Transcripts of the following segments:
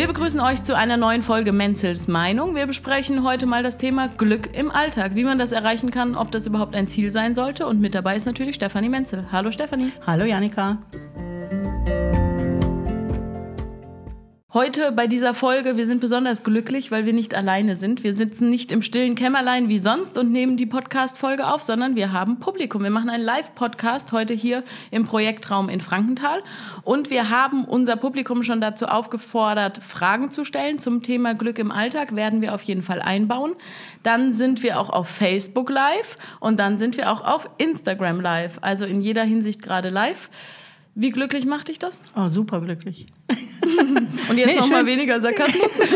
Wir begrüßen euch zu einer neuen Folge Menzels Meinung. Wir besprechen heute mal das Thema Glück im Alltag, wie man das erreichen kann, ob das überhaupt ein Ziel sein sollte. Und mit dabei ist natürlich Stefanie Menzel. Hallo Stefanie. Hallo Janika. Heute bei dieser Folge, wir sind besonders glücklich, weil wir nicht alleine sind. Wir sitzen nicht im stillen Kämmerlein wie sonst und nehmen die Podcast-Folge auf, sondern wir haben Publikum. Wir machen einen Live-Podcast heute hier im Projektraum in Frankenthal. Und wir haben unser Publikum schon dazu aufgefordert, Fragen zu stellen zum Thema Glück im Alltag. Werden wir auf jeden Fall einbauen. Dann sind wir auch auf Facebook live und dann sind wir auch auf Instagram live. Also in jeder Hinsicht gerade live. Wie glücklich macht dich das? Oh, super glücklich. Und jetzt nee, noch mal weniger Sarkasmus.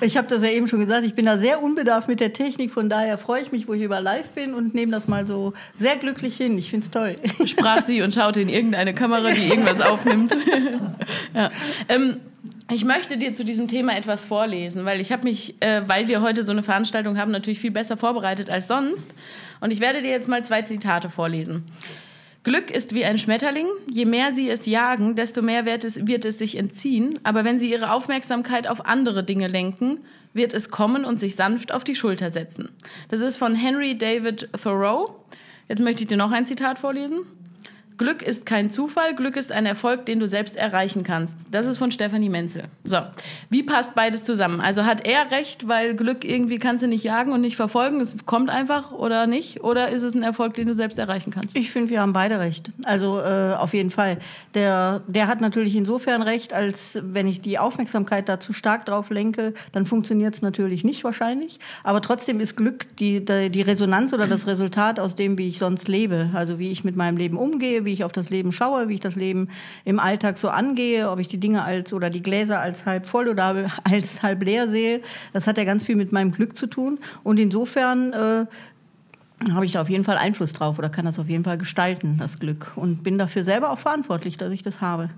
ich habe das ja eben schon gesagt, ich bin da sehr unbedarft mit der Technik, von daher freue ich mich, wo ich über live bin und nehme das mal so sehr glücklich hin. Ich finde es toll. Sprach sie und schaute in irgendeine Kamera, die irgendwas aufnimmt. ja. Ähm, ich möchte dir zu diesem Thema etwas vorlesen, weil ich habe mich, äh, weil wir heute so eine Veranstaltung haben, natürlich viel besser vorbereitet als sonst. Und ich werde dir jetzt mal zwei Zitate vorlesen. Glück ist wie ein Schmetterling. Je mehr sie es jagen, desto mehr wird es, wird es sich entziehen. Aber wenn sie ihre Aufmerksamkeit auf andere Dinge lenken, wird es kommen und sich sanft auf die Schulter setzen. Das ist von Henry David Thoreau. Jetzt möchte ich dir noch ein Zitat vorlesen. Glück ist kein Zufall, Glück ist ein Erfolg, den du selbst erreichen kannst. Das ist von Stefanie Menzel. So, wie passt beides zusammen? Also hat er recht, weil Glück irgendwie kannst du nicht jagen und nicht verfolgen, es kommt einfach oder nicht? Oder ist es ein Erfolg, den du selbst erreichen kannst? Ich finde, wir haben beide recht. Also äh, auf jeden Fall. Der, der hat natürlich insofern recht, als wenn ich die Aufmerksamkeit da zu stark drauf lenke, dann funktioniert es natürlich nicht wahrscheinlich. Aber trotzdem ist Glück die, die, die Resonanz oder das Resultat aus dem, wie ich sonst lebe. Also wie ich mit meinem Leben umgehe, wie ich auf das Leben schaue, wie ich das Leben im Alltag so angehe, ob ich die Dinge als oder die Gläser als halb voll oder als halb leer sehe. Das hat ja ganz viel mit meinem Glück zu tun. Und insofern äh, habe ich da auf jeden Fall Einfluss drauf oder kann das auf jeden Fall gestalten, das Glück. Und bin dafür selber auch verantwortlich, dass ich das habe.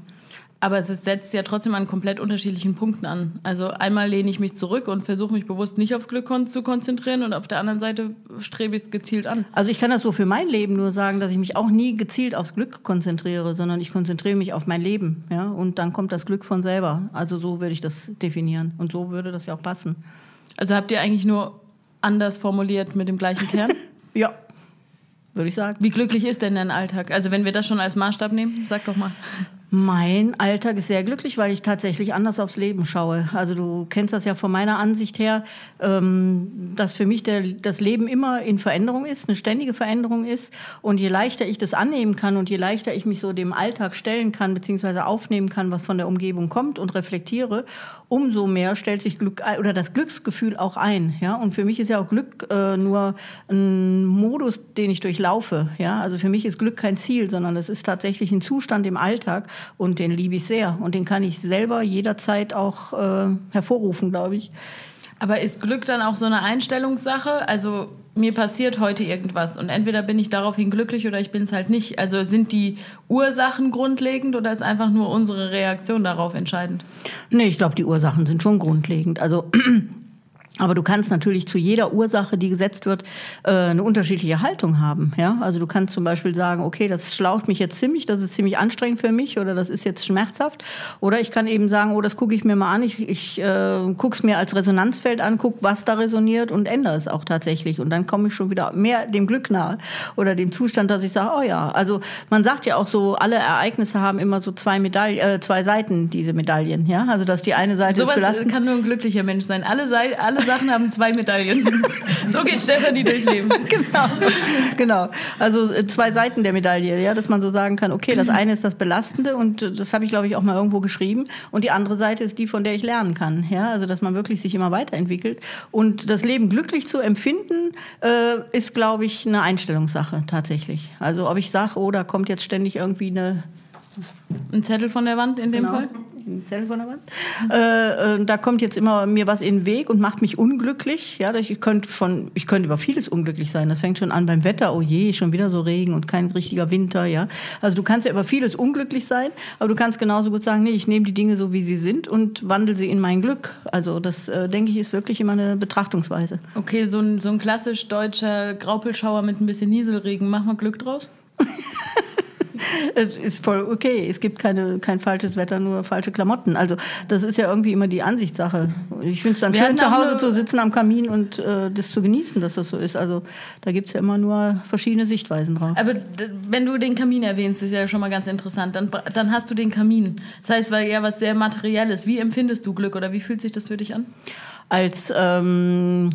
Aber es setzt ja trotzdem an komplett unterschiedlichen Punkten an. Also einmal lehne ich mich zurück und versuche mich bewusst nicht aufs Glück zu konzentrieren und auf der anderen Seite strebe ich es gezielt an. Also ich kann das so für mein Leben nur sagen, dass ich mich auch nie gezielt aufs Glück konzentriere, sondern ich konzentriere mich auf mein Leben. Ja? Und dann kommt das Glück von selber. Also so würde ich das definieren. Und so würde das ja auch passen. Also habt ihr eigentlich nur anders formuliert mit dem gleichen Kern? ja. Würde ich sagen. Wie glücklich ist denn dein Alltag? Also wenn wir das schon als Maßstab nehmen, sag doch mal. Mein Alltag ist sehr glücklich, weil ich tatsächlich anders aufs Leben schaue. Also du kennst das ja von meiner Ansicht her, ähm, dass für mich der, das Leben immer in Veränderung ist, eine ständige Veränderung ist. Und je leichter ich das annehmen kann und je leichter ich mich so dem Alltag stellen kann, beziehungsweise aufnehmen kann, was von der Umgebung kommt und reflektiere, umso mehr stellt sich Glück oder das Glücksgefühl auch ein. Ja? Und für mich ist ja auch Glück äh, nur ein Modus, den ich durchlaufe. Ja? Also für mich ist Glück kein Ziel, sondern es ist tatsächlich ein Zustand im Alltag und den liebe ich sehr. Und den kann ich selber jederzeit auch äh, hervorrufen, glaube ich. Aber ist Glück dann auch so eine Einstellungssache? Also mir passiert heute irgendwas und entweder bin ich daraufhin glücklich oder ich bin es halt nicht. Also sind die Ursachen grundlegend oder ist einfach nur unsere Reaktion darauf entscheidend? Nee, ich glaube, die Ursachen sind schon grundlegend. Also aber du kannst natürlich zu jeder Ursache, die gesetzt wird, äh, eine unterschiedliche Haltung haben. Ja? Also du kannst zum Beispiel sagen, okay, das schlaucht mich jetzt ziemlich, das ist ziemlich anstrengend für mich oder das ist jetzt schmerzhaft. Oder ich kann eben sagen, oh, das gucke ich mir mal an, ich, ich äh, gucke es mir als Resonanzfeld an, gucke, was da resoniert und ändere es auch tatsächlich. Und dann komme ich schon wieder mehr dem Glück nahe oder dem Zustand, dass ich sage, oh ja, also man sagt ja auch so, alle Ereignisse haben immer so zwei Medaillen, äh, zwei Seiten, diese Medaillen. Ja? Also dass die eine Seite so ist kann nur ein glücklicher Mensch sein. Alle, Seiten, alle Sachen haben zwei Medaillen. So geht Stefanie durchs Leben. Genau. genau. Also äh, zwei Seiten der Medaille, ja, dass man so sagen kann, okay, das eine ist das Belastende und äh, das habe ich, glaube ich, auch mal irgendwo geschrieben. Und die andere Seite ist die, von der ich lernen kann. Ja, also dass man wirklich sich immer weiterentwickelt. Und das Leben glücklich zu empfinden, äh, ist, glaube ich, eine Einstellungssache tatsächlich. Also ob ich sage, oh, da kommt jetzt ständig irgendwie eine ein Zettel von der Wand in dem genau. Fall? Ein der Wand. Äh, äh, da kommt jetzt immer mir was in den Weg und macht mich unglücklich. Ja, ich könnte von, ich könnte über vieles unglücklich sein. Das fängt schon an beim Wetter. Oh je, schon wieder so Regen und kein richtiger Winter. Ja, also du kannst ja über vieles unglücklich sein, aber du kannst genauso gut sagen, nee, ich nehme die Dinge so wie sie sind und wandle sie in mein Glück. Also das äh, denke ich ist wirklich immer eine Betrachtungsweise. Okay, so ein, so ein klassisch deutscher Graupelschauer mit ein bisschen Nieselregen, machen wir Glück draus? es ist voll okay. Es gibt keine, kein falsches Wetter, nur falsche Klamotten. Also das ist ja irgendwie immer die Ansichtssache. Ich finde es dann Wir schön, zu Hause zu sitzen am Kamin und äh, das zu genießen, dass das so ist. Also da gibt es ja immer nur verschiedene Sichtweisen drauf. Aber wenn du den Kamin erwähnst, ist ja schon mal ganz interessant. Dann, dann hast du den Kamin. Das heißt, weil ja was sehr Materielles. Wie empfindest du Glück oder wie fühlt sich das für dich an? Als ähm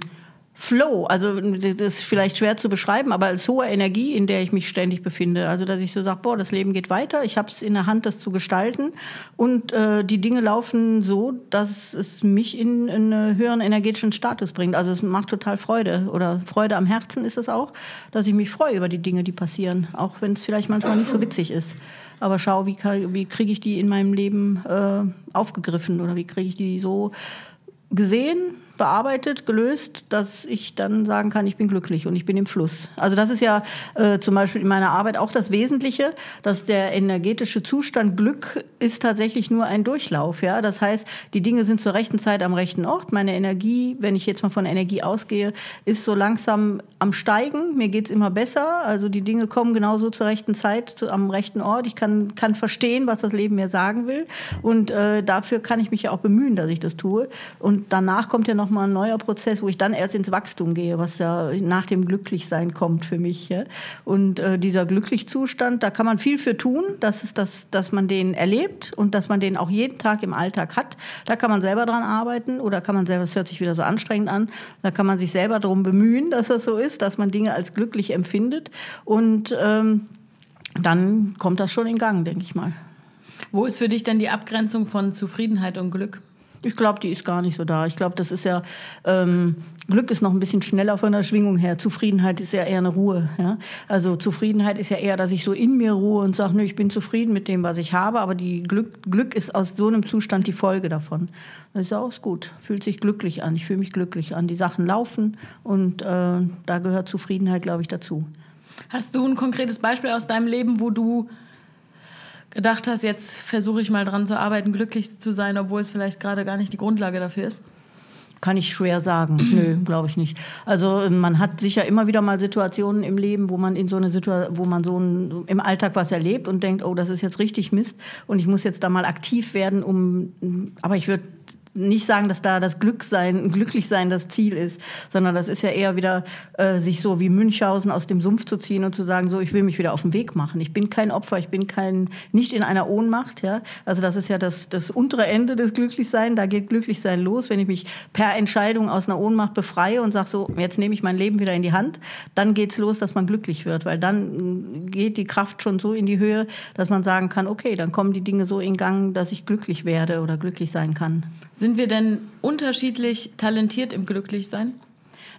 Flow, also das ist vielleicht schwer zu beschreiben, aber als hohe Energie, in der ich mich ständig befinde. Also dass ich so sage, boah, das Leben geht weiter, ich habe es in der Hand, das zu gestalten und äh, die Dinge laufen so, dass es mich in, in einen höheren energetischen Status bringt. Also es macht total Freude oder Freude am Herzen ist es auch, dass ich mich freue über die Dinge, die passieren, auch wenn es vielleicht manchmal nicht so witzig ist. Aber schau, wie, wie kriege ich die in meinem Leben äh, aufgegriffen oder wie kriege ich die so gesehen, bearbeitet, gelöst, dass ich dann sagen kann, ich bin glücklich und ich bin im Fluss. Also das ist ja äh, zum Beispiel in meiner Arbeit auch das Wesentliche, dass der energetische Zustand Glück ist tatsächlich nur ein Durchlauf. Ja? Das heißt, die Dinge sind zur rechten Zeit am rechten Ort. Meine Energie, wenn ich jetzt mal von Energie ausgehe, ist so langsam am Steigen. Mir geht's immer besser. Also die Dinge kommen genauso zur rechten Zeit, zu, am rechten Ort. Ich kann, kann verstehen, was das Leben mir sagen will. Und äh, dafür kann ich mich ja auch bemühen, dass ich das tue. Und danach kommt ja noch mal ein neuer Prozess, wo ich dann erst ins Wachstum gehe, was da nach dem Glücklichsein kommt für mich. Ja? Und äh, dieser Glücklichzustand, da kann man viel für tun, dass, es das, dass man den erlebt und dass man den auch jeden Tag im Alltag hat. Da kann man selber dran arbeiten oder kann man selber, das hört sich wieder so anstrengend an, da kann man sich selber darum bemühen, dass das so ist, dass man Dinge als glücklich empfindet. Und ähm, dann kommt das schon in Gang, denke ich mal. Wo ist für dich denn die Abgrenzung von Zufriedenheit und Glück? Ich glaube, die ist gar nicht so da. Ich glaube, das ist ja, ähm, Glück ist noch ein bisschen schneller von der Schwingung her. Zufriedenheit ist ja eher eine Ruhe. Ja? Also Zufriedenheit ist ja eher, dass ich so in mir ruhe und sage, ich bin zufrieden mit dem, was ich habe. Aber die Glück, Glück ist aus so einem Zustand die Folge davon. Das ist auch gut. Fühlt sich glücklich an. Ich fühle mich glücklich an. Die Sachen laufen und äh, da gehört Zufriedenheit, glaube ich, dazu. Hast du ein konkretes Beispiel aus deinem Leben, wo du gedacht hast, jetzt versuche ich mal dran zu arbeiten, glücklich zu sein, obwohl es vielleicht gerade gar nicht die Grundlage dafür ist? Kann ich schwer sagen. Nö, glaube ich nicht. Also man hat sicher immer wieder mal Situationen im Leben, wo man in so eine Situation, wo man so ein, im Alltag was erlebt und denkt, oh, das ist jetzt richtig Mist und ich muss jetzt da mal aktiv werden, um. Aber ich würde nicht sagen, dass da das Glücksein, Glücklichsein das Ziel ist, sondern das ist ja eher wieder, äh, sich so wie Münchhausen aus dem Sumpf zu ziehen und zu sagen, so, ich will mich wieder auf den Weg machen. Ich bin kein Opfer, ich bin kein, nicht in einer Ohnmacht, ja. Also das ist ja das, das untere Ende des Glücklichsein. Da geht Glücklichsein los. Wenn ich mich per Entscheidung aus einer Ohnmacht befreie und sage so, jetzt nehme ich mein Leben wieder in die Hand, dann geht's los, dass man glücklich wird, weil dann geht die Kraft schon so in die Höhe, dass man sagen kann, okay, dann kommen die Dinge so in Gang, dass ich glücklich werde oder glücklich sein kann. Sind wir denn unterschiedlich talentiert im Glücklichsein?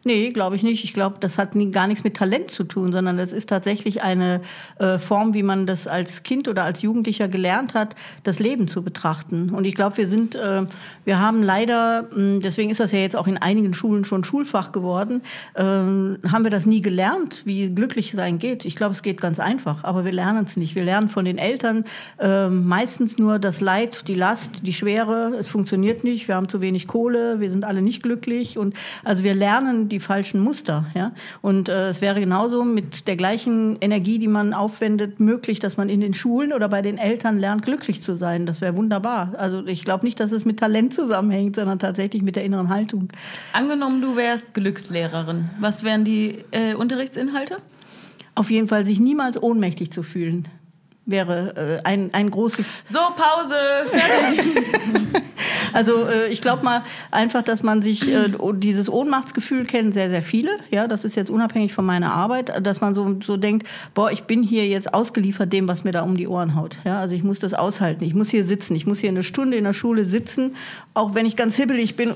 Nee, glaube ich nicht. Ich glaube, das hat nie, gar nichts mit Talent zu tun, sondern das ist tatsächlich eine äh, Form, wie man das als Kind oder als Jugendlicher gelernt hat, das Leben zu betrachten. Und ich glaube, wir sind, äh, wir haben leider, hm, deswegen ist das ja jetzt auch in einigen Schulen schon Schulfach geworden, äh, haben wir das nie gelernt, wie glücklich sein geht. Ich glaube, es geht ganz einfach, aber wir lernen es nicht. Wir lernen von den Eltern äh, meistens nur das Leid, die Last, die Schwere. Es funktioniert nicht. Wir haben zu wenig Kohle. Wir sind alle nicht glücklich. Und also wir lernen die falschen Muster. Ja? Und äh, es wäre genauso mit der gleichen Energie, die man aufwendet, möglich, dass man in den Schulen oder bei den Eltern lernt, glücklich zu sein. Das wäre wunderbar. Also ich glaube nicht, dass es mit Talent zusammenhängt, sondern tatsächlich mit der inneren Haltung. Angenommen, du wärst Glückslehrerin. Was wären die äh, Unterrichtsinhalte? Auf jeden Fall, sich niemals ohnmächtig zu fühlen wäre äh, ein, ein großes. So, Pause, fertig. also äh, ich glaube mal einfach, dass man sich äh, dieses Ohnmachtsgefühl kennen sehr, sehr viele. Ja, das ist jetzt unabhängig von meiner Arbeit, dass man so, so denkt, boah, ich bin hier jetzt ausgeliefert dem, was mir da um die Ohren haut. Ja, also ich muss das aushalten. Ich muss hier sitzen. Ich muss hier eine Stunde in der Schule sitzen, auch wenn ich ganz hibbelig bin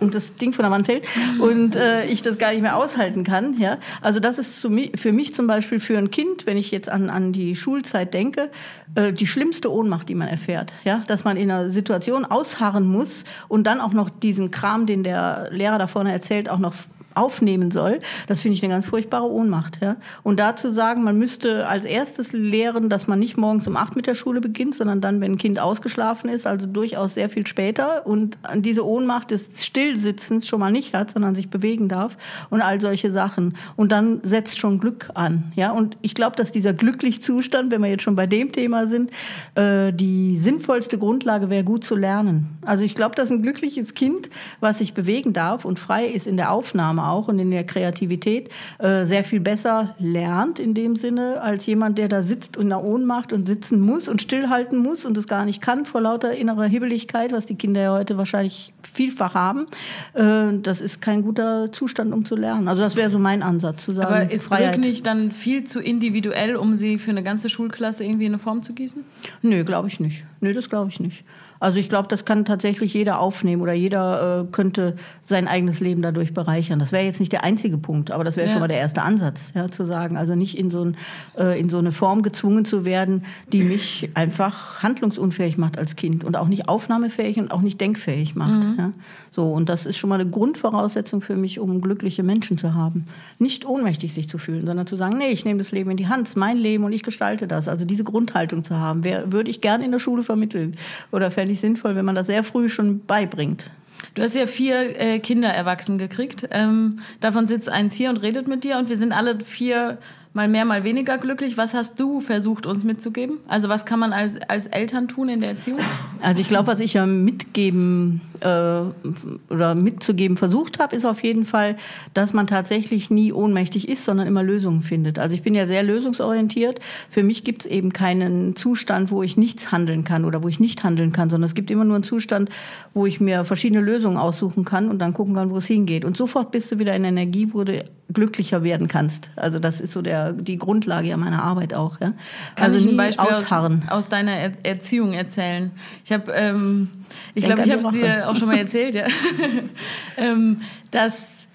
und das Ding von der Wand fällt und äh, ich das gar nicht mehr aushalten kann. Ja? Also das ist für mich zum Beispiel für ein Kind, wenn ich jetzt an, an die Schulzeit denke, äh, die schlimmste Ohnmacht, die man erfährt. Ja? Dass man in einer Situation ausharren muss und dann auch noch diesen Kram, den der Lehrer da vorne erzählt, auch noch aufnehmen soll, das finde ich eine ganz furchtbare Ohnmacht. Ja? Und dazu sagen, man müsste als erstes lehren, dass man nicht morgens um acht mit der Schule beginnt, sondern dann, wenn ein Kind ausgeschlafen ist, also durchaus sehr viel später und diese Ohnmacht des Stillsitzens schon mal nicht hat, sondern sich bewegen darf und all solche Sachen. Und dann setzt schon Glück an. Ja? Und ich glaube, dass dieser glücklich Zustand, wenn wir jetzt schon bei dem Thema sind, äh, die sinnvollste Grundlage wäre, gut zu lernen. Also ich glaube, dass ein glückliches Kind, was sich bewegen darf und frei ist in der Aufnahme auch und in der Kreativität, äh, sehr viel besser lernt in dem Sinne, als jemand, der da sitzt in der Ohnmacht und sitzen muss und stillhalten muss und es gar nicht kann vor lauter innerer Hibbeligkeit, was die Kinder ja heute wahrscheinlich vielfach haben. Äh, das ist kein guter Zustand, um zu lernen. Also das wäre so mein Ansatz zu sagen. Aber ist Freiheit. Glück nicht dann viel zu individuell, um sie für eine ganze Schulklasse irgendwie in eine Form zu gießen? Nö, glaube ich nicht. Nö, das glaube ich nicht. Also ich glaube, das kann tatsächlich jeder aufnehmen oder jeder äh, könnte sein eigenes Leben dadurch bereichern. Das wäre jetzt nicht der einzige Punkt, aber das wäre ja. schon mal der erste Ansatz, ja, zu sagen, also nicht in so, ein, äh, in so eine Form gezwungen zu werden, die mich einfach handlungsunfähig macht als Kind und auch nicht aufnahmefähig und auch nicht denkfähig macht. Mhm. Ja. So, und das ist schon mal eine Grundvoraussetzung für mich, um glückliche Menschen zu haben. Nicht ohnmächtig sich zu fühlen, sondern zu sagen, nee, ich nehme das Leben in die Hand, es ist mein Leben und ich gestalte das. Also diese Grundhaltung zu haben, wär, würde ich gerne in der Schule vermitteln oder fände ich sinnvoll, wenn man das sehr früh schon beibringt. Du hast ja vier äh, Kinder erwachsen gekriegt. Ähm, davon sitzt eins hier und redet mit dir und wir sind alle vier mal mehr, mal weniger glücklich. Was hast du versucht, uns mitzugeben? Also was kann man als, als Eltern tun in der Erziehung? Also ich glaube, was ich ja mitgeben äh, oder mitzugeben versucht habe, ist auf jeden Fall, dass man tatsächlich nie ohnmächtig ist, sondern immer Lösungen findet. Also ich bin ja sehr lösungsorientiert. Für mich gibt es eben keinen Zustand, wo ich nichts handeln kann oder wo ich nicht handeln kann, sondern es gibt immer nur einen Zustand, wo ich mir verschiedene Lösungen aussuchen kann und dann gucken kann, wo es hingeht. Und sofort bist du wieder in Energie, wo du glücklicher werden kannst. Also das ist so der, die Grundlage ja meiner Arbeit auch. Ja? Kann also ich ein Beispiel ausharren. Aus, aus deiner er Erziehung erzählen? Ich habe, ähm, ich glaube, ich habe es dir auch schon mal erzählt, ja, ähm, dass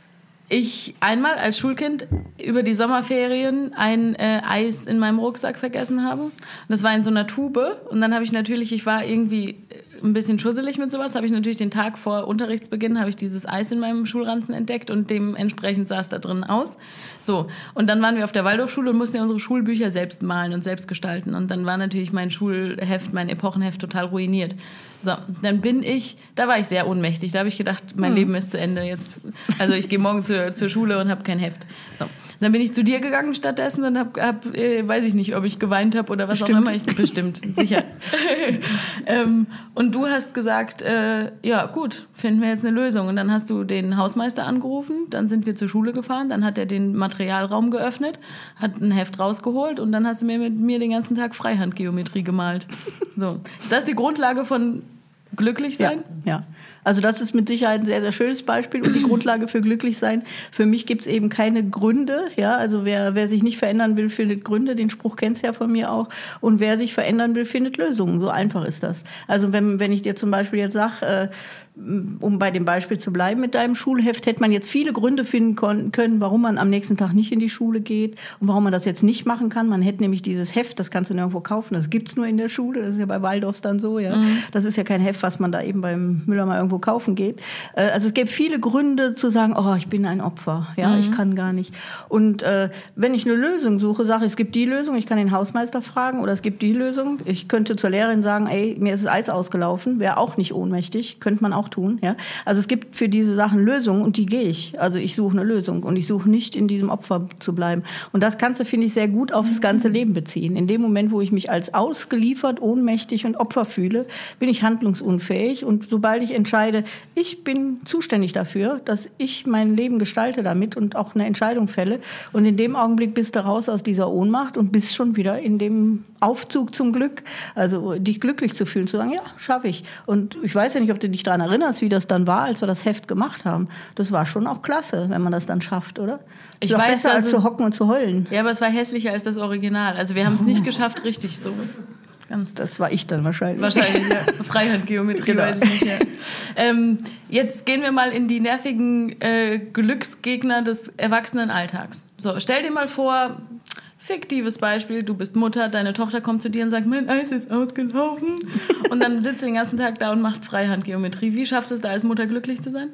ich einmal als Schulkind über die Sommerferien ein äh, Eis in meinem Rucksack vergessen habe. Und das war in so einer Tube. Und dann habe ich natürlich, ich war irgendwie ein bisschen schusselig mit sowas, habe ich natürlich den Tag vor Unterrichtsbeginn habe ich dieses Eis in meinem Schulranzen entdeckt und dementsprechend sah es da drin aus. So, und dann waren wir auf der Waldorfschule und mussten ja unsere Schulbücher selbst malen und selbst gestalten. Und dann war natürlich mein Schulheft, mein Epochenheft total ruiniert. So, dann bin ich, da war ich sehr ohnmächtig. Da habe ich gedacht, mein hm. Leben ist zu Ende jetzt. Also ich gehe morgen zur, zur Schule und habe kein Heft. So. Dann bin ich zu dir gegangen stattdessen und habe, hab, äh, weiß ich nicht, ob ich geweint habe oder was bestimmt. auch immer. Ich, bestimmt, sicher. ähm, und du hast gesagt, äh, ja gut, finden wir jetzt eine Lösung. Und dann hast du den Hausmeister angerufen, dann sind wir zur Schule gefahren, dann hat er den Materialraum geöffnet, hat ein Heft rausgeholt und dann hast du mir mit mir den ganzen Tag Freihandgeometrie gemalt. So. Ist das die Grundlage von glücklich sein? Ja, ja. Also das ist mit Sicherheit ein sehr, sehr schönes Beispiel und die Grundlage für glücklich sein. Für mich gibt es eben keine Gründe. Ja, also wer, wer sich nicht verändern will, findet Gründe. Den Spruch kennst du ja von mir auch. Und wer sich verändern will, findet Lösungen. So einfach ist das. Also wenn, wenn ich dir zum Beispiel jetzt sage, äh, um bei dem Beispiel zu bleiben mit deinem Schulheft, hätte man jetzt viele Gründe finden können, warum man am nächsten Tag nicht in die Schule geht und warum man das jetzt nicht machen kann. Man hätte nämlich dieses Heft, das kannst du nirgendwo kaufen, das gibt es nur in der Schule, das ist ja bei Waldorfs dann so, ja. Mhm. Das ist ja kein Heft, was man da eben beim Müller mal irgendwo kaufen geht. Äh, also es gäbe viele Gründe zu sagen, oh, ich bin ein Opfer, ja, mhm. ich kann gar nicht. Und äh, wenn ich eine Lösung suche, sage ich, es gibt die Lösung, ich kann den Hausmeister fragen oder es gibt die Lösung. Ich könnte zur Lehrerin sagen, ey, mir ist das Eis ausgelaufen, wäre auch nicht ohnmächtig, könnte man auch tun. Ja? Also es gibt für diese Sachen Lösungen und die gehe ich. Also ich suche eine Lösung und ich suche nicht in diesem Opfer zu bleiben. Und das kannst du, finde ich, sehr gut aufs ganze Leben beziehen. In dem Moment, wo ich mich als ausgeliefert, ohnmächtig und Opfer fühle, bin ich handlungsunfähig. Und sobald ich entscheide, ich bin zuständig dafür, dass ich mein Leben gestalte damit und auch eine Entscheidung fälle. Und in dem Augenblick bist du raus aus dieser Ohnmacht und bist schon wieder in dem Aufzug zum Glück. Also dich glücklich zu fühlen, zu sagen, ja, schaffe ich. Und ich weiß ja nicht, ob du dich daran erinnerst, wie das dann war, als wir das Heft gemacht haben. Das war schon auch klasse, wenn man das dann schafft, oder? Ich weiß, besser als zu hocken und zu heulen. Ja, aber es war hässlicher als das Original. Also wir haben es nicht geschafft, richtig so. Ganz das war ich dann wahrscheinlich. Wahrscheinlich, ja. Freihandgeometrie, genau. weiß ich nicht. Ja. Ähm, jetzt gehen wir mal in die nervigen äh, Glücksgegner des Erwachsenenalltags. So, stell dir mal vor, fiktives Beispiel, du bist Mutter, deine Tochter kommt zu dir und sagt, mein Eis ist ausgelaufen. und dann sitzt du den ganzen Tag da und machst Freihandgeometrie. Wie schaffst du es da als Mutter glücklich zu sein?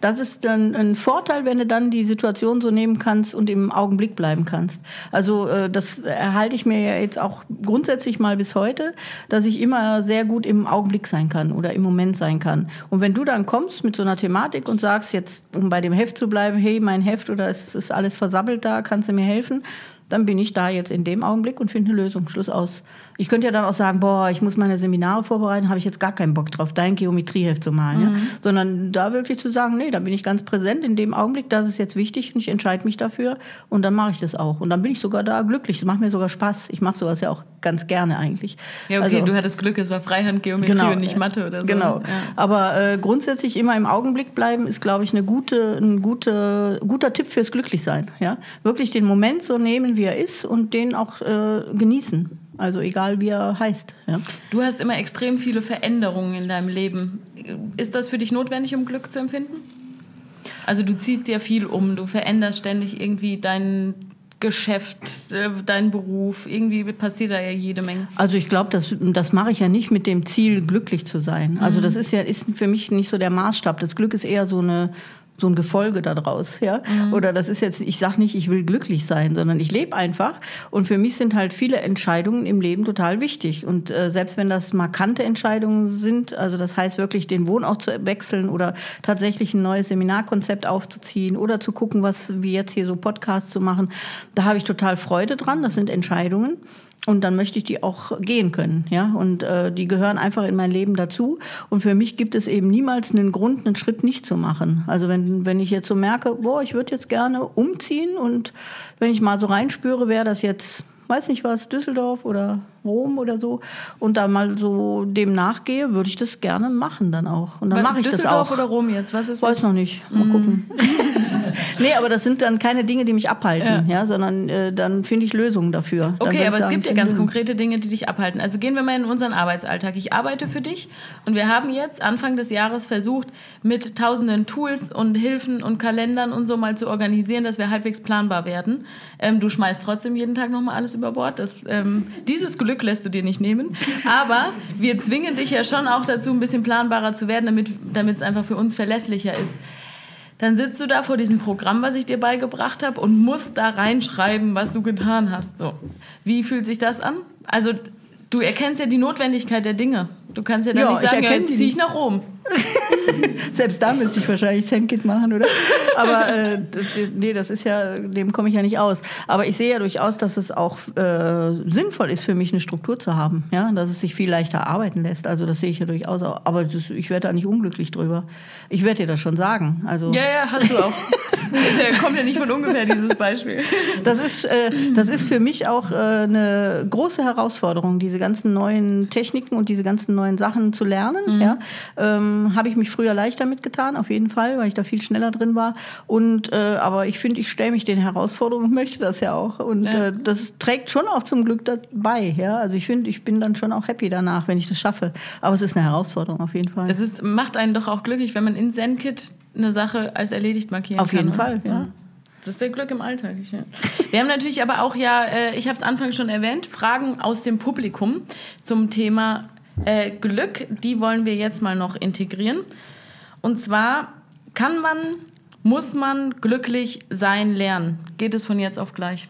Das ist dann ein Vorteil, wenn du dann die Situation so nehmen kannst und im Augenblick bleiben kannst. Also äh, das erhalte ich mir ja jetzt auch grundsätzlich mal bis heute, dass ich immer sehr gut im Augenblick sein kann oder im Moment sein kann. Und wenn du dann kommst mit so einer Thematik und sagst jetzt, um bei dem Heft zu bleiben, hey, mein Heft oder es ist alles versammelt da, kannst du mir helfen? Dann bin ich da jetzt in dem Augenblick und finde eine Lösung. Schluss aus. Ich könnte ja dann auch sagen, boah, ich muss meine Seminare vorbereiten, habe ich jetzt gar keinen Bock drauf, dein Geometrieheft zu malen. Mhm. Ja? Sondern da wirklich zu sagen, nee, da bin ich ganz präsent in dem Augenblick, das ist jetzt wichtig und ich entscheide mich dafür und dann mache ich das auch. Und dann bin ich sogar da glücklich. Das macht mir sogar Spaß. Ich mache sowas ja auch ganz gerne eigentlich. Ja, okay, also, du hattest Glück, es war Freihandgeometrie genau, und nicht Mathe oder so. Genau. Ja. Aber äh, grundsätzlich immer im Augenblick bleiben ist, glaube ich, eine gute, ein gute, guter Tipp fürs Glücklichsein. Ja? Wirklich den Moment so nehmen, wie er ist und den auch äh, genießen. Also egal wie er heißt. Ja. Du hast immer extrem viele Veränderungen in deinem Leben. Ist das für dich notwendig, um Glück zu empfinden? Also du ziehst dir viel um, du veränderst ständig irgendwie dein Geschäft, äh, dein Beruf, irgendwie passiert da ja jede Menge. Also ich glaube, das, das mache ich ja nicht mit dem Ziel, glücklich zu sein. Also mhm. das ist ja ist für mich nicht so der Maßstab. Das Glück ist eher so eine so ein Gefolge daraus, ja. Mhm. Oder das ist jetzt, ich sage nicht, ich will glücklich sein, sondern ich lebe einfach. Und für mich sind halt viele Entscheidungen im Leben total wichtig. Und äh, selbst wenn das markante Entscheidungen sind, also das heißt wirklich den Wohnort zu wechseln oder tatsächlich ein neues Seminarkonzept aufzuziehen oder zu gucken, was wie jetzt hier so Podcasts zu machen, da habe ich total Freude dran. Das sind Entscheidungen. Und dann möchte ich die auch gehen können, ja. Und äh, die gehören einfach in mein Leben dazu. Und für mich gibt es eben niemals einen Grund, einen Schritt nicht zu machen. Also wenn, wenn ich jetzt so merke, boah, ich würde jetzt gerne umziehen und wenn ich mal so reinspüre, wäre das jetzt, weiß nicht was, Düsseldorf oder Rom oder so und da mal so dem nachgehe, würde ich das gerne machen dann auch. Und dann mache ich das auch. Düsseldorf oder Rom jetzt? Was ist Weiß noch nicht. Mal mm. gucken. nee, aber das sind dann keine Dinge, die mich abhalten, ja, ja sondern äh, dann finde ich Lösungen dafür. Okay, aber sagen, es gibt ja ganz konkrete Dinge, die dich abhalten. Also gehen wir mal in unseren Arbeitsalltag. Ich arbeite für dich und wir haben jetzt Anfang des Jahres versucht, mit tausenden Tools und Hilfen und Kalendern und so mal zu organisieren, dass wir halbwegs planbar werden. Ähm, du schmeißt trotzdem jeden Tag nochmal alles über Bord. Das, ähm, dieses Glück lässt du dir nicht nehmen. Aber wir zwingen dich ja schon auch dazu, ein bisschen planbarer zu werden, damit es einfach für uns verlässlicher ist. Dann sitzt du da vor diesem Programm, was ich dir beigebracht habe, und musst da reinschreiben, was du getan hast. So. Wie fühlt sich das an? Also, du erkennst ja die Notwendigkeit der Dinge. Du kannst ja dann ja, nicht sagen, ja, jetzt ziehe ich nach Rom. Selbst da müsste ich wahrscheinlich Sandkit machen, oder? Aber äh, nee, das ist ja, dem komme ich ja nicht aus. Aber ich sehe ja durchaus, dass es auch äh, sinnvoll ist für mich, eine Struktur zu haben, ja, dass es sich viel leichter arbeiten lässt. Also das sehe ich ja durchaus. Auch. Aber das, ich werde da nicht unglücklich drüber. Ich werde dir das schon sagen. Also ja, ja, hast du auch. Das ja, kommt ja nicht von ungefähr, dieses Beispiel. Das ist, äh, das ist für mich auch äh, eine große Herausforderung, diese ganzen neuen Techniken und diese ganzen neuen Sachen zu lernen. Mhm. Ja. Ähm, Habe ich mich früher leichter mitgetan, auf jeden Fall, weil ich da viel schneller drin war. Und, äh, aber ich finde, ich stelle mich den Herausforderungen und möchte das ja auch. Und ja. Äh, das trägt schon auch zum Glück dabei. Ja. Also ich finde, ich bin dann schon auch happy danach, wenn ich das schaffe. Aber es ist eine Herausforderung auf jeden Fall. Es ist, macht einen doch auch glücklich, wenn man in ZenKit eine Sache als erledigt markieren Auf kann. Auf jeden Fall, ja. Das ist der Glück im Alltag. Ja. Wir haben natürlich aber auch ja, äh, ich habe es anfangs schon erwähnt, Fragen aus dem Publikum zum Thema äh, Glück. Die wollen wir jetzt mal noch integrieren. Und zwar kann man, muss man glücklich sein lernen? Geht es von jetzt auf gleich?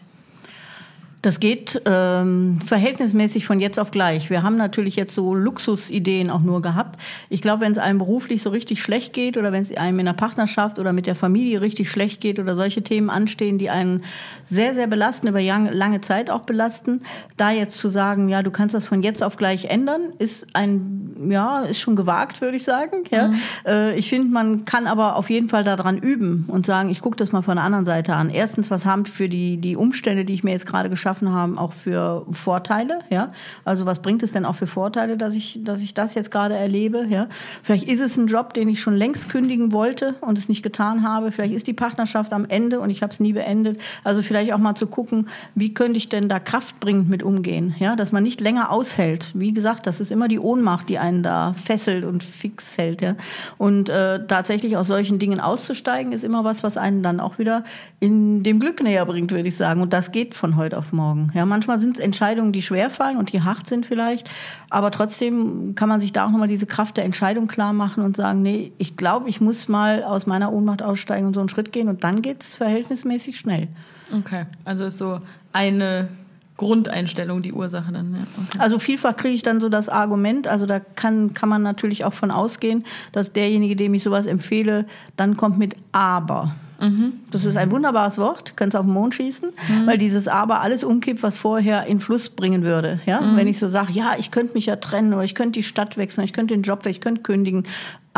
Das geht ähm, verhältnismäßig von jetzt auf gleich. Wir haben natürlich jetzt so Luxusideen auch nur gehabt. Ich glaube, wenn es einem beruflich so richtig schlecht geht oder wenn es einem in der Partnerschaft oder mit der Familie richtig schlecht geht oder solche Themen anstehen, die einen sehr, sehr belasten, über lange Zeit auch belasten, da jetzt zu sagen, ja, du kannst das von jetzt auf gleich ändern, ist ein, ja, ist schon gewagt, würde ich sagen. Ja. Mhm. Äh, ich finde, man kann aber auf jeden Fall daran üben und sagen, ich gucke das mal von der anderen Seite an. Erstens, was haben für die, die Umstände, die ich mir jetzt gerade geschaffen geschaffen haben, auch für Vorteile. Ja? Also was bringt es denn auch für Vorteile, dass ich, dass ich das jetzt gerade erlebe? Ja? Vielleicht ist es ein Job, den ich schon längst kündigen wollte und es nicht getan habe. Vielleicht ist die Partnerschaft am Ende und ich habe es nie beendet. Also vielleicht auch mal zu gucken, wie könnte ich denn da kraftbringend mit umgehen? Ja? Dass man nicht länger aushält. Wie gesagt, das ist immer die Ohnmacht, die einen da fesselt und fix hält. Ja? Und äh, tatsächlich aus solchen Dingen auszusteigen, ist immer was, was einen dann auch wieder in dem Glück näher bringt, würde ich sagen. Und das geht von heute auf morgen morgen. Ja, manchmal sind es Entscheidungen, die schwer fallen und die hart sind vielleicht, aber trotzdem kann man sich da auch nochmal diese Kraft der Entscheidung klar machen und sagen, nee, ich glaube, ich muss mal aus meiner Ohnmacht aussteigen und so einen Schritt gehen und dann geht es verhältnismäßig schnell. Okay, also ist so eine Grundeinstellung die Ursache dann. Ja. Okay. Also vielfach kriege ich dann so das Argument, also da kann, kann man natürlich auch von ausgehen, dass derjenige, dem ich sowas empfehle, dann kommt mit aber. Mhm. Das ist ein wunderbares Wort, kannst auf den Mond schießen, mhm. weil dieses Aber alles umkippt, was vorher in Fluss bringen würde. Ja? Mhm. Wenn ich so sage, ja, ich könnte mich ja trennen oder ich könnte die Stadt wechseln, ich könnte den Job wechseln, ich könnte kündigen,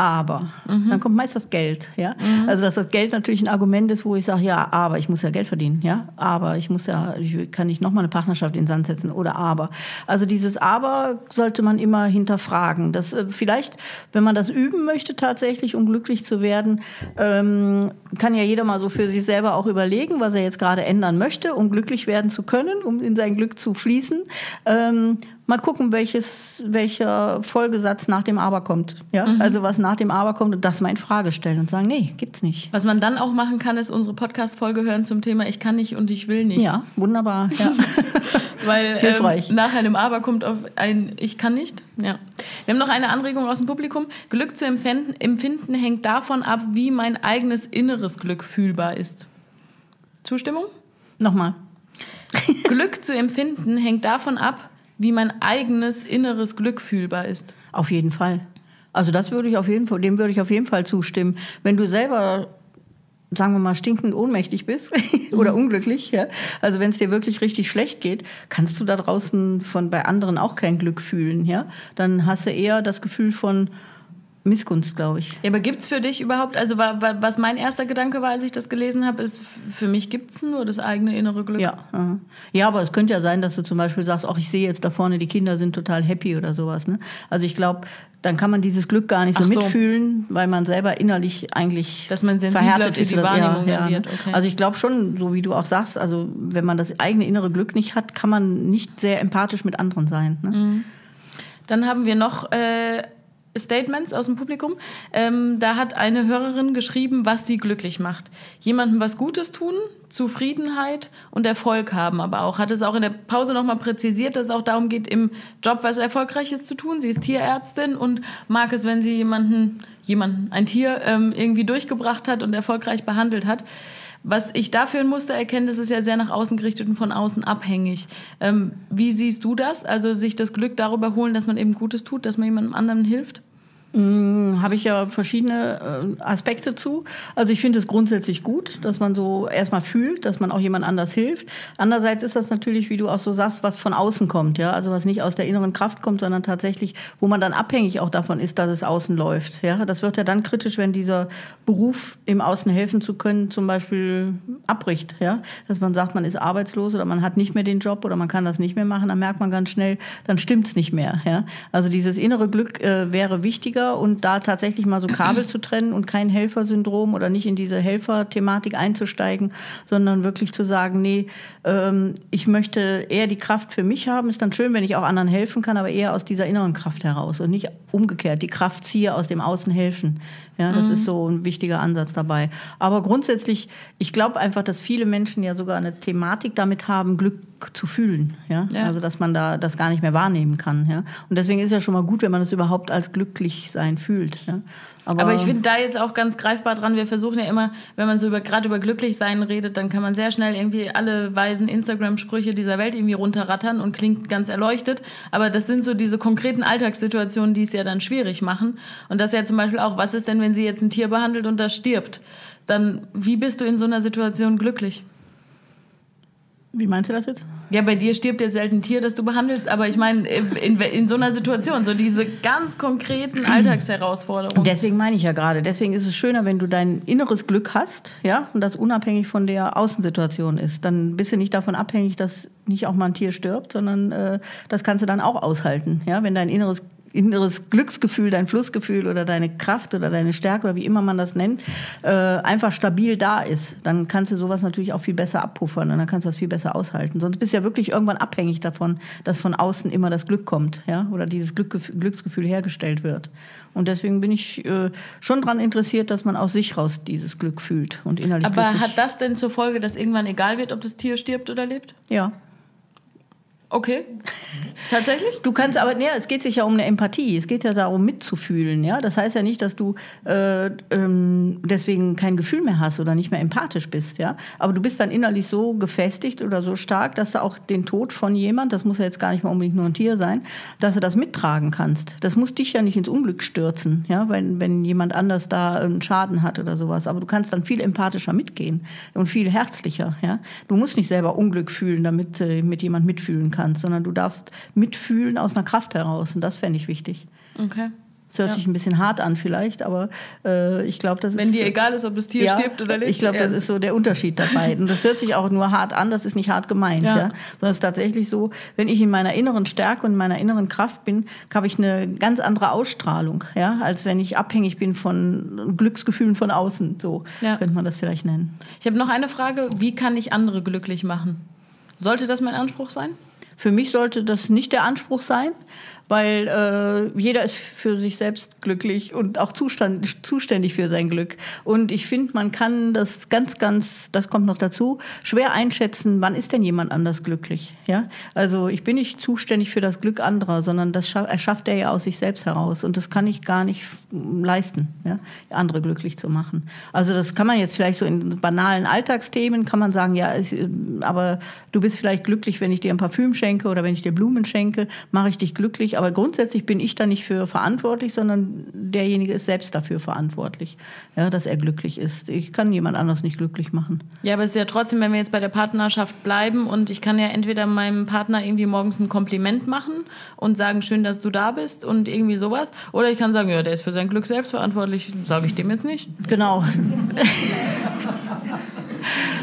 aber. Mhm. Dann kommt meist das Geld. Ja? Mhm. Also, dass das Geld natürlich ein Argument ist, wo ich sage, ja, aber ich muss ja Geld verdienen. Ja? Aber ich muss ja, ich kann nicht nochmal eine Partnerschaft in den Sand setzen oder aber. Also, dieses Aber sollte man immer hinterfragen. Das, äh, vielleicht, wenn man das üben möchte, tatsächlich, um glücklich zu werden, ähm, kann ja jeder mal so für sich selber auch überlegen, was er jetzt gerade ändern möchte, um glücklich werden zu können, um in sein Glück zu fließen. Ähm, mal gucken, welches, welcher Folgesatz nach dem Aber kommt. Ja? Mhm. Also was nach dem Aber kommt und das mal in Frage stellen und sagen, nee, gibt's nicht. Was man dann auch machen kann, ist unsere Podcast-Folge hören zum Thema Ich kann nicht und ich will nicht. Ja, wunderbar. Ja. Weil ähm, nach einem Aber kommt auf ein Ich kann nicht. Ja. Wir haben noch eine Anregung aus dem Publikum. Glück zu empfinden, empfinden hängt davon ab, wie mein eigenes inneres Glück fühlbar ist. Zustimmung? Nochmal. Glück zu empfinden hängt davon ab, wie mein eigenes inneres Glück fühlbar ist. Auf jeden Fall. Also das würde ich auf jeden Fall, dem würde ich auf jeden Fall zustimmen. Wenn du selber sagen wir mal, stinkend ohnmächtig bist oder mhm. unglücklich, ja. Also wenn es dir wirklich richtig schlecht geht, kannst du da draußen von bei anderen auch kein Glück fühlen, ja. Dann hast du eher das Gefühl von, Missgunst, glaube ich. Ja, aber gibt es für dich überhaupt, also was mein erster Gedanke war, als ich das gelesen habe, ist, für mich gibt es nur das eigene innere Glück. Ja, ja, aber es könnte ja sein, dass du zum Beispiel sagst, ach, ich sehe jetzt da vorne, die Kinder sind total happy oder sowas. Ne? Also ich glaube, dann kann man dieses Glück gar nicht so, so, mitfühlen, weil man selber innerlich eigentlich Dass man verhärtet für ist. die Wahrnehmung ja, ja, wird. Okay. Also ich glaube schon, so wie du auch sagst, also wenn man das eigene innere Glück nicht hat, kann man nicht sehr empathisch mit anderen sein. Ne? Mhm. Dann haben wir noch... Äh Statements aus dem Publikum. Ähm, da hat eine Hörerin geschrieben, was sie glücklich macht. Jemandem was Gutes tun, Zufriedenheit und Erfolg haben, aber auch hat es auch in der Pause nochmal präzisiert, dass es auch darum geht, im Job was Erfolgreiches zu tun. Sie ist Tierärztin und mag es, wenn sie jemanden, jemanden, ein Tier ähm, irgendwie durchgebracht hat und erfolgreich behandelt hat. Was ich dafür ein Muster erkenne, das ist ja sehr nach außen gerichtet und von außen abhängig. Ähm, wie siehst du das? Also sich das Glück darüber holen, dass man eben Gutes tut, dass man jemandem anderen hilft? Hm, habe ich ja verschiedene äh, Aspekte zu. Also ich finde es grundsätzlich gut, dass man so erstmal fühlt, dass man auch jemand anders hilft. Andererseits ist das natürlich, wie du auch so sagst, was von außen kommt, ja, also was nicht aus der inneren Kraft kommt, sondern tatsächlich, wo man dann abhängig auch davon ist, dass es außen läuft. Ja, das wird ja dann kritisch, wenn dieser Beruf im Außen helfen zu können, zum Beispiel abbricht, ja, dass man sagt, man ist arbeitslos oder man hat nicht mehr den Job oder man kann das nicht mehr machen, dann merkt man ganz schnell, dann stimmt's nicht mehr, ja. Also dieses innere Glück äh, wäre wichtiger wichtiger und da tatsächlich mal so Kabel zu trennen und kein Helfersyndrom oder nicht in diese Helferthematik einzusteigen, sondern wirklich zu sagen, nee, ähm, ich möchte eher die Kraft für mich haben. Ist dann schön, wenn ich auch anderen helfen kann, aber eher aus dieser inneren Kraft heraus und nicht umgekehrt. Die Kraft ziehe aus dem Außen helfen. Ja, das mhm. ist so ein wichtiger Ansatz dabei. Aber grundsätzlich, ich glaube einfach, dass viele Menschen ja sogar eine Thematik damit haben, Glück zu fühlen. Ja? ja? Also, dass man da das gar nicht mehr wahrnehmen kann. Ja? Und deswegen ist ja schon mal gut, wenn man das überhaupt als glücklich sein fühlt. Ja? Aber, Aber, ich finde da jetzt auch ganz greifbar dran, wir versuchen ja immer, wenn man so über, gerade über Glücklichsein redet, dann kann man sehr schnell irgendwie alle weisen Instagram-Sprüche dieser Welt irgendwie runterrattern und klingt ganz erleuchtet. Aber das sind so diese konkreten Alltagssituationen, die es ja dann schwierig machen. Und das ja zum Beispiel auch, was ist denn, wenn sie jetzt ein Tier behandelt und das stirbt? Dann, wie bist du in so einer Situation glücklich? Wie meinst du das jetzt? Ja, bei dir stirbt jetzt selten ein Tier, das du behandelst, aber ich meine, in, in, so einer Situation, so diese ganz konkreten Alltagsherausforderungen. Deswegen meine ich ja gerade, deswegen ist es schöner, wenn du dein inneres Glück hast, ja, und das unabhängig von der Außensituation ist. Dann bist du nicht davon abhängig, dass nicht auch mal ein Tier stirbt, sondern äh, das kannst du dann auch aushalten, ja, wenn dein inneres inneres Glücksgefühl, dein Flussgefühl oder deine Kraft oder deine Stärke oder wie immer man das nennt, äh, einfach stabil da ist, dann kannst du sowas natürlich auch viel besser abpuffern und dann kannst du das viel besser aushalten. Sonst bist du ja wirklich irgendwann abhängig davon, dass von außen immer das Glück kommt, ja, oder dieses Glücksgefühl hergestellt wird. Und deswegen bin ich äh, schon daran interessiert, dass man aus sich raus dieses Glück fühlt und innerlich. Aber hat das denn zur Folge, dass irgendwann egal wird, ob das Tier stirbt oder lebt? Ja. Okay. Tatsächlich? Du kannst aber, ja, es geht sich ja um eine Empathie. Es geht ja darum, mitzufühlen. Ja? Das heißt ja nicht, dass du äh, ähm, deswegen kein Gefühl mehr hast oder nicht mehr empathisch bist. Ja? Aber du bist dann innerlich so gefestigt oder so stark, dass du auch den Tod von jemand, das muss ja jetzt gar nicht mal unbedingt nur ein Tier sein, dass du das mittragen kannst. Das muss dich ja nicht ins Unglück stürzen, ja? wenn, wenn jemand anders da einen Schaden hat oder sowas. Aber du kannst dann viel empathischer mitgehen und viel herzlicher. Ja? Du musst nicht selber Unglück fühlen, damit äh, mit jemand mitfühlen kannst kannst, sondern du darfst mitfühlen aus einer Kraft heraus. Und das fände ich wichtig. Okay. Das hört ja. sich ein bisschen hart an vielleicht, aber äh, ich glaube, das Wenn ist... Wenn dir egal ist, ob das Tier ja, stirbt oder lebt. Ich glaube, das ist so der Unterschied dabei. Und das hört sich auch nur hart an, das ist nicht hart gemeint. Ja. ja. Sondern es ist tatsächlich so, wenn ich in meiner inneren Stärke und meiner inneren Kraft bin, habe ich eine ganz andere Ausstrahlung, ja, als wenn ich abhängig bin von Glücksgefühlen von außen. So könnte man das vielleicht nennen. Ich habe noch eine Frage, wie kann ich andere glücklich machen? Sollte das mein Anspruch sein? Für mich sollte das nicht der Anspruch sein, weil äh, jeder ist für sich selbst glücklich und auch zustand, zuständig für sein Glück. Und ich finde, man kann das ganz, ganz, das kommt noch dazu, schwer einschätzen, wann ist denn jemand anders glücklich. Ja? Also ich bin nicht zuständig für das Glück anderer, sondern das erschafft er ja aus sich selbst heraus. Und das kann ich gar nicht leisten, ja? andere glücklich zu machen. Also das kann man jetzt vielleicht so in banalen Alltagsthemen, kann man sagen, ja, es, aber du bist vielleicht glücklich, wenn ich dir ein Parfüm schenke oder wenn ich dir Blumen schenke, mache ich dich glücklich aber grundsätzlich bin ich da nicht für verantwortlich, sondern derjenige ist selbst dafür verantwortlich, ja, dass er glücklich ist. Ich kann jemand anders nicht glücklich machen. Ja, aber es ist ja trotzdem, wenn wir jetzt bei der Partnerschaft bleiben und ich kann ja entweder meinem Partner irgendwie morgens ein Kompliment machen und sagen, schön, dass du da bist und irgendwie sowas, oder ich kann sagen, ja, der ist für sein Glück selbst verantwortlich, sage ich dem jetzt nicht. Genau.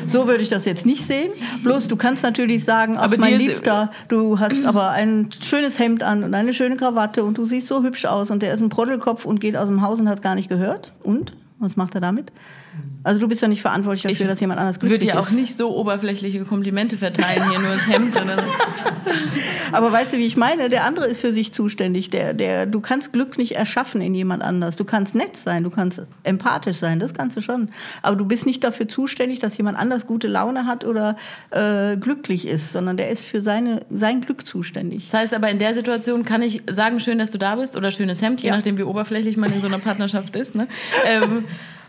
So würde ich das jetzt nicht sehen. Bloß du kannst natürlich sagen, aber mein Liebster, du hast aber ein schönes Hemd an und eine schöne Krawatte und du siehst so hübsch aus und der ist ein Proddelkopf und geht aus dem Haus und hat es gar nicht gehört. Und? Was macht er damit? Also du bist ja nicht verantwortlich dafür, ich dass jemand anders glücklich ist. Ich würde ja auch nicht so oberflächliche Komplimente verteilen, hier nur das Hemd. Aber weißt du, wie ich meine? Der andere ist für sich zuständig. Der, der, du kannst Glück nicht erschaffen in jemand anders. Du kannst nett sein, du kannst empathisch sein, das kannst du schon. Aber du bist nicht dafür zuständig, dass jemand anders gute Laune hat oder äh, glücklich ist, sondern der ist für seine, sein Glück zuständig. Das heißt aber, in der Situation kann ich sagen, schön, dass du da bist oder schönes Hemd, je ja. nachdem, wie oberflächlich man in so einer Partnerschaft ist. Ne? Ähm,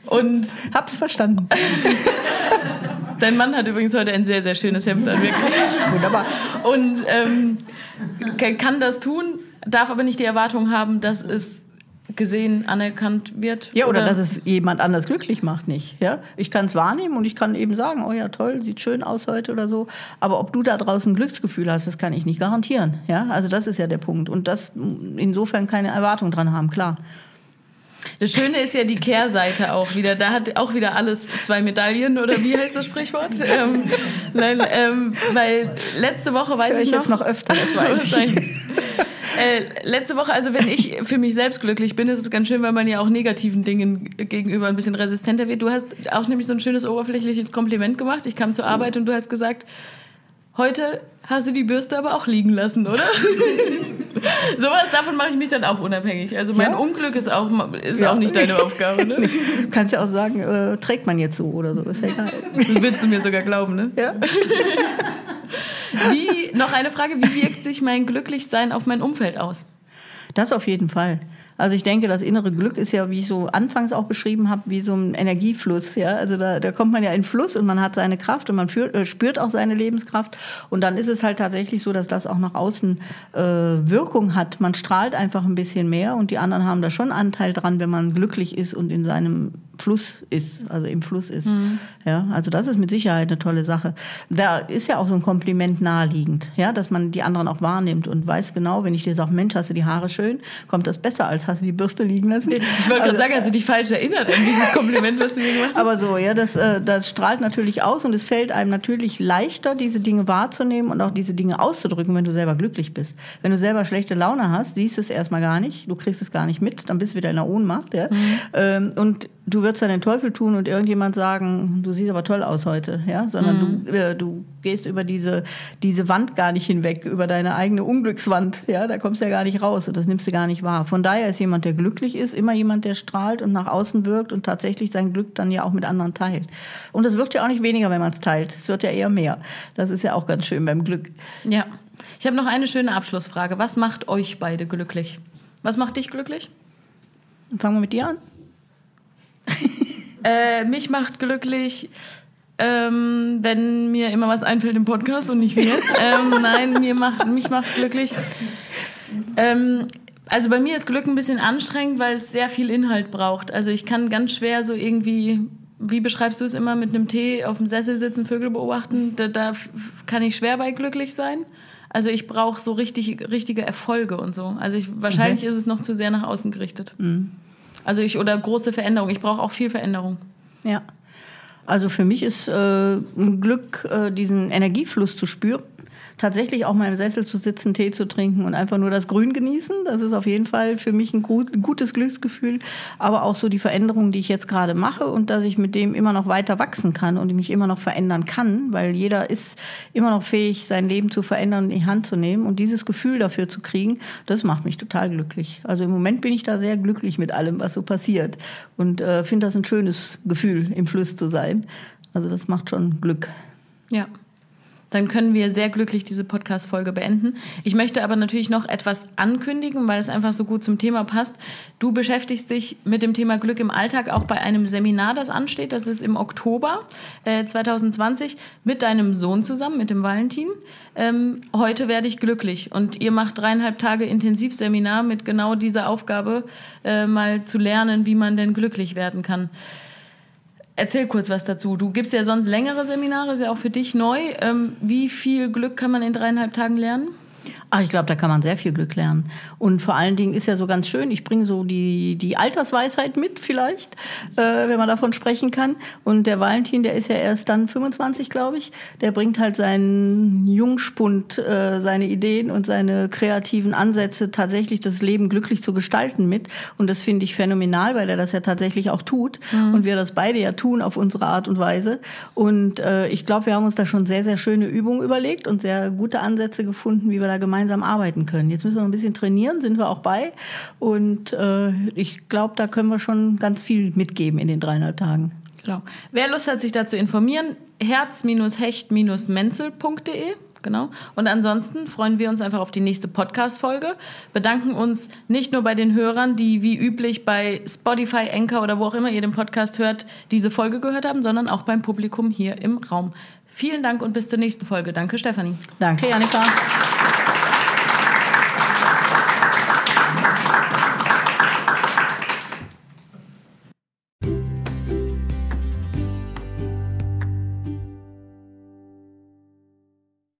und hab's verstanden. Dein Mann hat übrigens heute ein sehr, sehr schönes Hemd an, wirklich. Wunderbar. Und ähm, kann das tun, darf aber nicht die Erwartung haben, dass es gesehen, anerkannt wird. Ja, oder, oder, dass es jemand anders glücklich macht, nicht. Ja? Ich kann es wahrnehmen und ich kann eben sagen, oh ja, toll, sieht schön aus heute oder so. Aber ob du da draußen ein Glücksgefühl hast, das kann ich nicht garantieren. Ja? Also das ist ja der Punkt. Und das insofern keine Erwartung dran haben, klar. Das Schöne ist ja die Kehrseite auch wieder. Da hat auch wieder alles zwei Medaillen oder wie heißt das Sprichwort? ähm, nein, ähm, weil letzte Woche weiß das ich, ich noch. jetzt noch öfter, das weiß ich. Äh, letzte Woche, also wenn ich für mich selbst glücklich bin, ist es ganz schön, weil man ja auch negativen Dingen gegenüber ein bisschen resistenter wird. Du hast auch nämlich so ein schönes oberflächliches Kompliment gemacht. Ich kam zur Arbeit und du hast gesagt, heute hast du die Bürste aber auch liegen lassen, oder? Sowas davon mache ich mich dann auch unabhängig. Also mein ja? Unglück ist auch, ist ja. auch nicht deine Aufgabe. Ne? Du kannst ja auch sagen, äh, trägt man jetzt so oder so, ist ja egal. Das willst du mir sogar glauben, ne? Ja. Wie, noch eine Frage, wie wirkt sich mein Glücklichsein auf mein Umfeld aus? Das auf jeden Fall. Also ich denke, das innere Glück ist ja, wie ich so anfangs auch beschrieben habe, wie so ein Energiefluss. Ja? Also da, da kommt man ja in Fluss und man hat seine Kraft und man führt, äh, spürt auch seine Lebenskraft. Und dann ist es halt tatsächlich so, dass das auch nach außen äh, Wirkung hat. Man strahlt einfach ein bisschen mehr und die anderen haben da schon Anteil dran, wenn man glücklich ist und in seinem Fluss ist, also im Fluss ist. Mhm. Ja, also das ist mit Sicherheit eine tolle Sache. Da ist ja auch so ein Kompliment naheliegend, ja, dass man die anderen auch wahrnimmt und weiß genau, wenn ich dir sage, Mensch, hast du die Haare schön, kommt das besser, als hast du die Bürste liegen lassen. Ich wollte also, gerade sagen, hast du dich falsch erinnert an dieses Kompliment, was du mir gemacht hast. Aber so, ja, das, äh, das strahlt natürlich aus und es fällt einem natürlich leichter, diese Dinge wahrzunehmen und auch diese Dinge auszudrücken, wenn du selber glücklich bist. Wenn du selber schlechte Laune hast, siehst du es erstmal gar nicht, du kriegst es gar nicht mit, dann bist du wieder in der Ohnmacht. Ja? Mhm. Ähm, und du würdest dann den Teufel tun und irgendjemand sagen, du siehst aber toll aus heute, ja, sondern mhm. du, äh, du gehst über diese, diese Wand gar nicht hinweg, über deine eigene Unglückswand, ja, da kommst du ja gar nicht raus und das nimmst du gar nicht wahr. Von daher ist jemand, der glücklich ist, immer jemand, der strahlt und nach außen wirkt und tatsächlich sein Glück dann ja auch mit anderen teilt. Und das wirkt ja auch nicht weniger, wenn man es teilt, es wird ja eher mehr. Das ist ja auch ganz schön beim Glück. Ja. Ich habe noch eine schöne Abschlussfrage. Was macht euch beide glücklich? Was macht dich glücklich? Fangen wir mit dir an. äh, mich macht glücklich, ähm, wenn mir immer was einfällt im Podcast und nicht wie jetzt. ähm, nein, mir macht, mich macht glücklich. Ähm, also bei mir ist Glück ein bisschen anstrengend, weil es sehr viel Inhalt braucht. Also ich kann ganz schwer so irgendwie, wie beschreibst du es immer, mit einem Tee auf dem Sessel sitzen, Vögel beobachten. Da, da kann ich schwer bei glücklich sein. Also ich brauche so richtig, richtige Erfolge und so. Also ich, wahrscheinlich okay. ist es noch zu sehr nach außen gerichtet. Mhm. Also ich, oder große Veränderung. Ich brauche auch viel Veränderung. Ja. Also für mich ist äh, ein Glück, äh, diesen Energiefluss zu spüren tatsächlich auch mal im Sessel zu sitzen, Tee zu trinken und einfach nur das Grün genießen. Das ist auf jeden Fall für mich ein, gut, ein gutes Glücksgefühl. Aber auch so die Veränderungen, die ich jetzt gerade mache und dass ich mit dem immer noch weiter wachsen kann und mich immer noch verändern kann, weil jeder ist immer noch fähig, sein Leben zu verändern und in die Hand zu nehmen. Und dieses Gefühl dafür zu kriegen, das macht mich total glücklich. Also im Moment bin ich da sehr glücklich mit allem, was so passiert. Und äh, finde das ein schönes Gefühl, im Fluss zu sein. Also das macht schon Glück. Ja, dann können wir sehr glücklich diese Podcast-Folge beenden. Ich möchte aber natürlich noch etwas ankündigen, weil es einfach so gut zum Thema passt. Du beschäftigst dich mit dem Thema Glück im Alltag auch bei einem Seminar, das ansteht. Das ist im Oktober äh, 2020 mit deinem Sohn zusammen, mit dem Valentin. Ähm, heute werde ich glücklich. Und ihr macht dreieinhalb Tage Intensivseminar mit genau dieser Aufgabe, äh, mal zu lernen, wie man denn glücklich werden kann. Erzähl kurz was dazu. Du gibst ja sonst längere Seminare, ist ja auch für dich neu. Ähm, wie viel Glück kann man in dreieinhalb Tagen lernen? Ach, ich glaube, da kann man sehr viel Glück lernen. Und vor allen Dingen ist ja so ganz schön, ich bringe so die, die Altersweisheit mit vielleicht, äh, wenn man davon sprechen kann. Und der Valentin, der ist ja erst dann 25, glaube ich, der bringt halt seinen Jungspund, äh, seine Ideen und seine kreativen Ansätze, tatsächlich das Leben glücklich zu gestalten mit. Und das finde ich phänomenal, weil er das ja tatsächlich auch tut. Mhm. Und wir das beide ja tun auf unsere Art und Weise. Und äh, ich glaube, wir haben uns da schon sehr, sehr schöne Übungen überlegt und sehr gute Ansätze gefunden, wie wir da gemeinsam gemeinsam arbeiten können. Jetzt müssen wir noch ein bisschen trainieren, sind wir auch bei. Und äh, ich glaube, da können wir schon ganz viel mitgeben in den dreieinhalb Tagen. Genau. Wer Lust hat, sich dazu informieren, herz-hecht-menzel.de. Genau. Und ansonsten freuen wir uns einfach auf die nächste Podcast-Folge. Bedanken uns nicht nur bei den Hörern, die wie üblich bei Spotify, Anchor oder wo auch immer ihr den Podcast hört, diese Folge gehört haben, sondern auch beim Publikum hier im Raum. Vielen Dank und bis zur nächsten Folge. Danke, Stefanie. Danke, Janika.